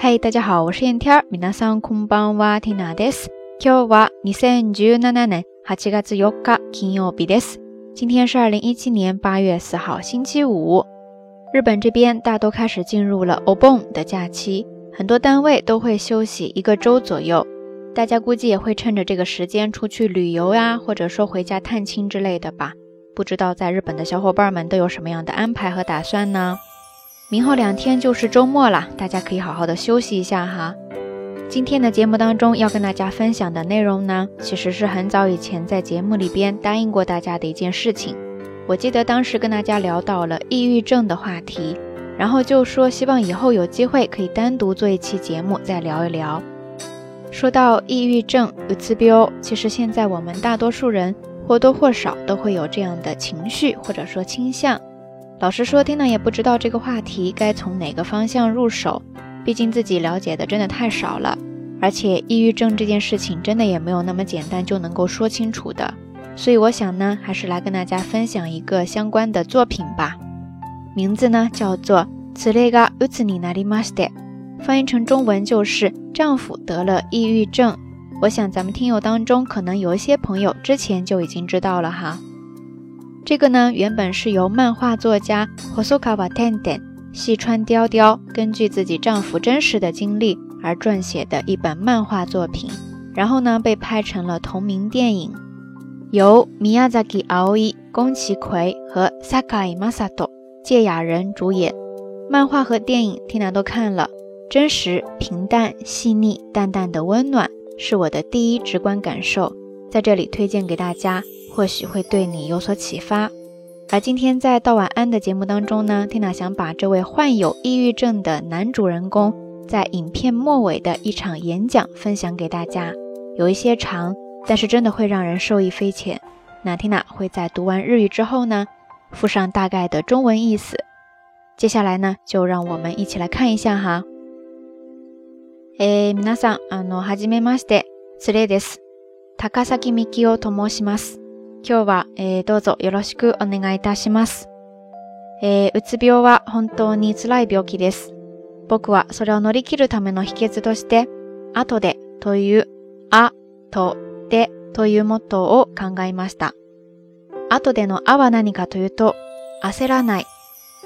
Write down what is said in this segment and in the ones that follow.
嗨，大家好，我是燕天。皆さんこんばんは、ティナです。今日は二千十七年八月四日金曜日です。今天是二零一七年八月四号星期五。日本这边大多开始进入了 o 盆的假期，很多单位都会休息一个周左右。大家估计也会趁着这个时间出去旅游呀，或者说回家探亲之类的吧。不知道在日本的小伙伴们都有什么样的安排和打算呢？明后两天就是周末了，大家可以好好的休息一下哈。今天的节目当中要跟大家分享的内容呢，其实是很早以前在节目里边答应过大家的一件事情。我记得当时跟大家聊到了抑郁症的话题，然后就说希望以后有机会可以单独做一期节目再聊一聊。说到抑郁症，有自必其实现在我们大多数人或多或少都会有这样的情绪或者说倾向。老实说，听娜也不知道这个话题该从哪个方向入手，毕竟自己了解的真的太少了。而且，抑郁症这件事情真的也没有那么简单就能够说清楚的。所以，我想呢，还是来跟大家分享一个相关的作品吧。名字呢叫做《此列嘎乌次尼纳里玛斯翻译成中文就是“丈夫得了抑郁症”。我想，咱们听友当中可能有一些朋友之前就已经知道了哈。这个呢，原本是由漫画作家 Hosokawa t e n d e n 细川雕雕根据自己丈夫真实的经历而撰写的一本漫画作品，然后呢，被拍成了同名电影，由 Miyazaki a o i 宫崎葵和 Sakai Masato，芥雅人主演。漫画和电影，听俩都看了，真实、平淡、细腻、淡淡的温暖，是我的第一直观感受，在这里推荐给大家。或许会对你有所启发。而今天在道晚安的节目当中呢，缇娜想把这位患有抑郁症的男主人公在影片末尾的一场演讲分享给大家。有一些长，但是真的会让人受益匪浅。那缇娜会在读完日语之后呢，附上大概的中文意思。接下来呢，就让我们一起来看一下哈。诶，皆さん、あのはじめまして、それです。高崎美纪をと申します。今日は、えー、どうぞよろしくお願いいたします。えー、うつ病は本当に辛い病気です。僕はそれを乗り切るための秘訣として、後でという、あ、と、でというモットーを考えました。後でのあは何かというと、焦らない、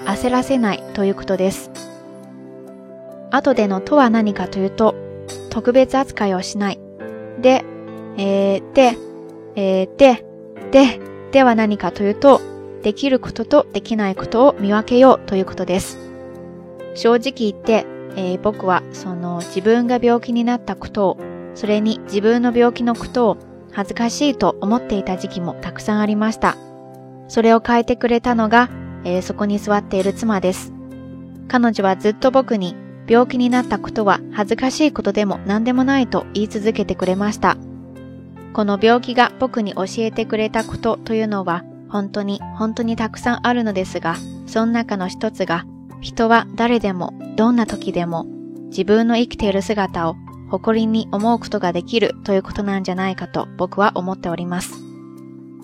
焦らせないということです。後でのとは何かというと、特別扱いをしない。で、えー、で、えー、で、で、では何かというと、できることとできないことを見分けようということです。正直言って、えー、僕はその自分が病気になったことを、それに自分の病気のことを恥ずかしいと思っていた時期もたくさんありました。それを変えてくれたのが、えー、そこに座っている妻です。彼女はずっと僕に病気になったことは恥ずかしいことでも何でもないと言い続けてくれました。この病気が僕に教えてくれたことというのは本当に本当にたくさんあるのですが、その中の一つが、人は誰でもどんな時でも自分の生きている姿を誇りに思うことができるということなんじゃないかと僕は思っております。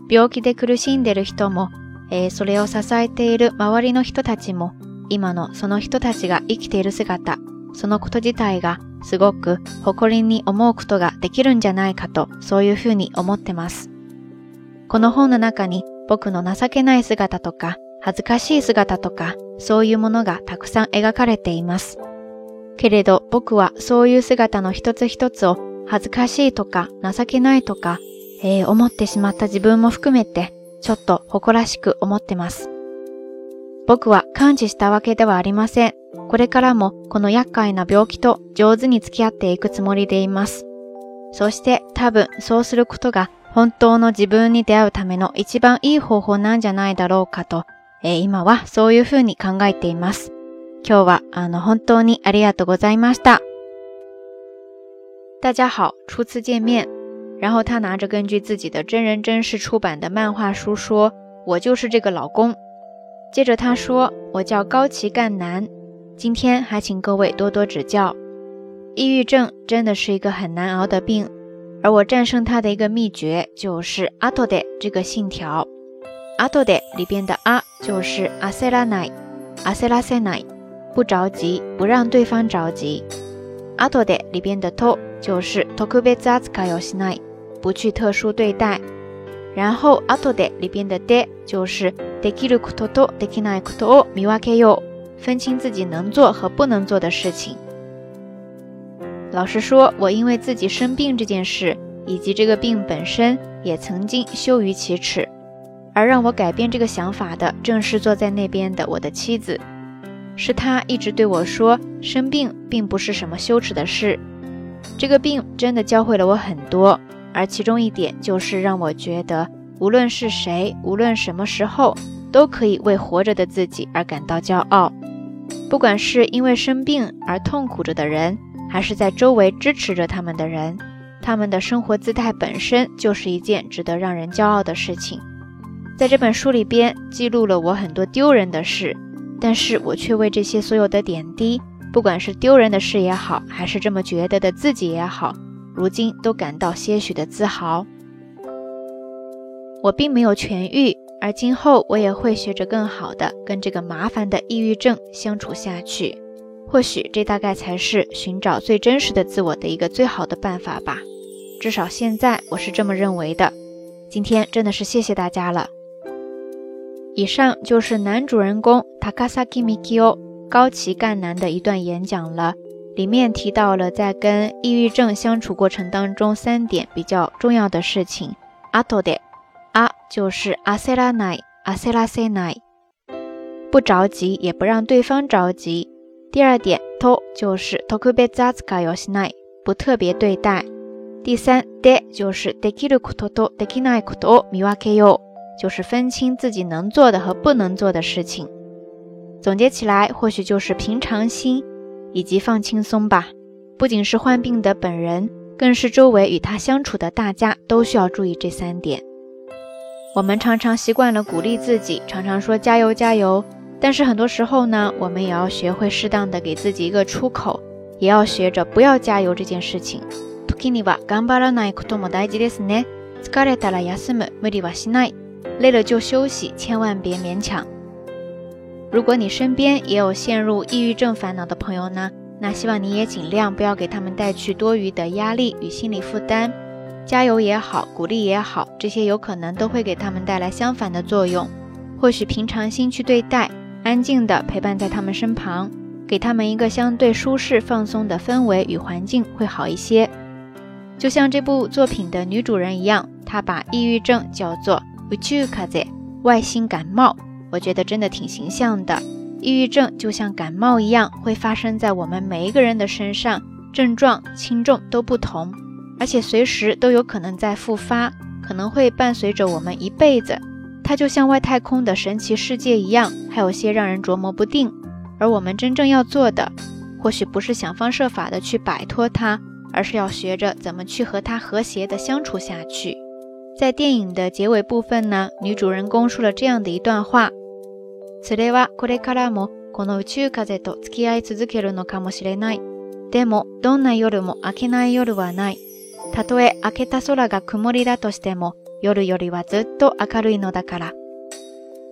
病気で苦しんでる人も、えー、それを支えている周りの人たちも、今のその人たちが生きている姿そのこと自体がすごく誇りに思うことができるんじゃないかと、そういうふうに思ってます。この本の中に僕の情けない姿とか、恥ずかしい姿とか、そういうものがたくさん描かれています。けれど僕はそういう姿の一つ一つを恥ずかしいとか情けないとか、えー、思ってしまった自分も含めてちょっと誇らしく思ってます。僕は感知したわけではありません。これからもこの厄介な病気と上手に付き合っていくつもりでいます。そして多分そうすることが本当の自分に出会うための一番いい方法なんじゃないだろうかと、えー、今はそういうふうに考えています。今日はあの本当にありがとうございました。大家好，初次见面。然后他拿着根据自己的真人真事出版的漫画书说：“我就是这个老公。”接着他说：“我叫高崎干男。”今天还请各位多多指教。抑郁症真的是一个很难熬的病，而我战胜他的一个秘诀就是 “ato de” 这个信条。“ato de” 里边的 “a” 就是 “asalai”，“asalasai”，不着急，不让对方着急。“ato de” 里边的 “to” 就是 “tokubetsuzakosnai”，不去特殊对待。然后 “ato de” 里边的 “de” 就是 “dekirukoto to dekinai koto o miwakeyo”。分清自己能做和不能做的事情。老实说，我因为自己生病这件事，以及这个病本身，也曾经羞于启齿。而让我改变这个想法的，正是坐在那边的我的妻子，是她一直对我说：“生病并不是什么羞耻的事。”这个病真的教会了我很多，而其中一点就是让我觉得，无论是谁，无论什么时候，都可以为活着的自己而感到骄傲。不管是因为生病而痛苦着的人，还是在周围支持着他们的人，他们的生活姿态本身就是一件值得让人骄傲的事情。在这本书里边记录了我很多丢人的事，但是我却为这些所有的点滴，不管是丢人的事也好，还是这么觉得的自己也好，如今都感到些许的自豪。我并没有痊愈。而今后我也会学着更好的跟这个麻烦的抑郁症相处下去，或许这大概才是寻找最真实的自我的一个最好的办法吧。至少现在我是这么认为的。今天真的是谢谢大家了。以上就是男主人公 Takasaki Mikiyo 高崎干男的一段演讲了，里面提到了在跟抑郁症相处过程当中三点比较重要的事情。Atoday。就是阿塞拉奈阿塞拉塞奈，不着急，也不让对方着急。第二点，o 就是特別 s い i しない，不特别对待。第三，で就是できる事とできない事を見分け y o 就是分清自己能做的和不能做的事情。总结起来，或许就是平常心以及放轻松吧。不仅是患病的本人，更是周围与他相处的大家都需要注意这三点。我们常常习惯了鼓励自己，常常说加油加油。但是很多时候呢，我们也要学会适当的给自己一个出口，也要学着不要加油这件事情。疲れたら休む無理はしない。累了就休息，千万别勉强。如果你身边也有陷入抑郁症烦恼的朋友呢，那希望你也尽量不要给他们带去多余的压力与心理负担。加油也好，鼓励也好，这些有可能都会给他们带来相反的作用。或许平常心去对待，安静的陪伴在他们身旁，给他们一个相对舒适、放松的氛围与环境会好一些。就像这部作品的女主人一样，她把抑郁症叫做“ u u 外星感冒”，我觉得真的挺形象的。抑郁症就像感冒一样，会发生在我们每一个人的身上，症状轻重都不同。而且随时都有可能再复发，可能会伴随着我们一辈子。它就像外太空的神奇世界一样，还有些让人琢磨不定。而我们真正要做的，或许不是想方设法的去摆脱它，而是要学着怎么去和它和谐的相处下去。在电影的结尾部分呢，女主人公说了这样的一段话：，れはこれからもこの宇宙風と付き合い続けるのかもしれない。でもどんな夜も明けない夜はない。たとえ明けた空が曇りだとしても、夜よりはずっと明るいのだから。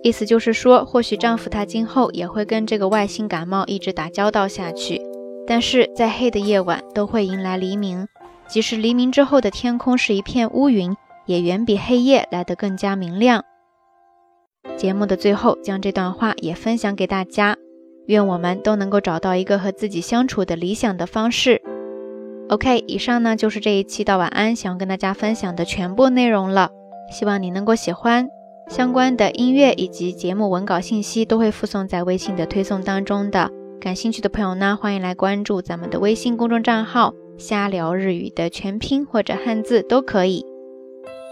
意思就是说，或许丈夫他今后也会跟这个外星感冒一直打交道下去，但是在黑的夜晚都会迎来黎明，即使黎明之后的天空是一片乌云，也远比黑夜来得更加明亮。节目的最后，将这段话也分享给大家，愿我们都能够找到一个和自己相处的理想的方式。OK，以上呢就是这一期的晚安，想要跟大家分享的全部内容了。希望你能够喜欢。相关的音乐以及节目文稿信息都会附送在微信的推送当中的。感兴趣的朋友呢，欢迎来关注咱们的微信公众账号“瞎聊日语”的全拼或者汉字都可以。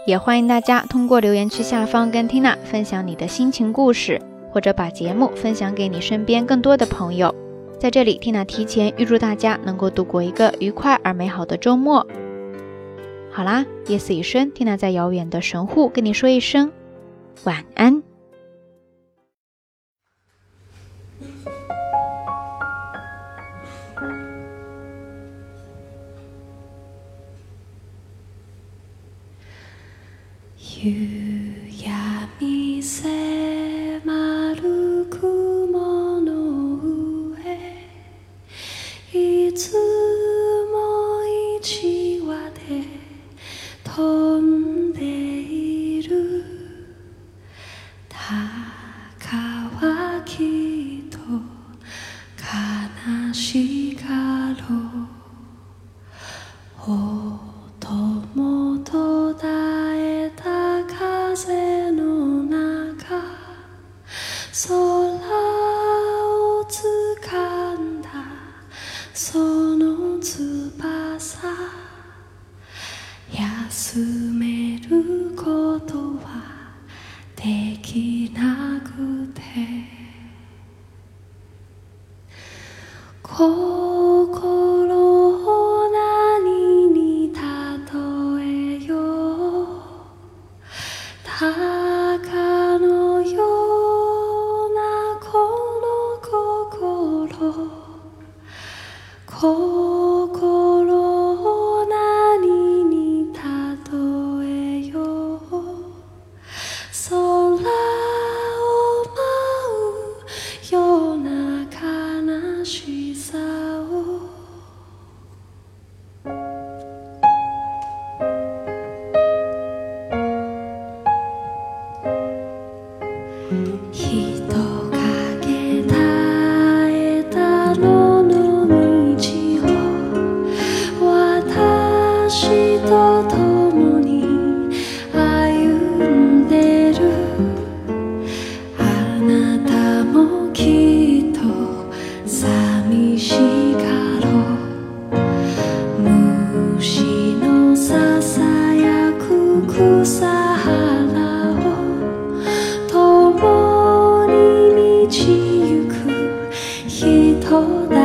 也欢迎大家通过留言区下方跟 Tina 分享你的心情故事，或者把节目分享给你身边更多的朋友。在这里，缇娜提前预祝大家能够度过一个愉快而美好的周末。好啦，夜色已深，缇娜在遥远的神户跟你说一声晚安。Oh. と共に歩んでるあなたもきっと寂しがろう虫のささやく草原を共に道行く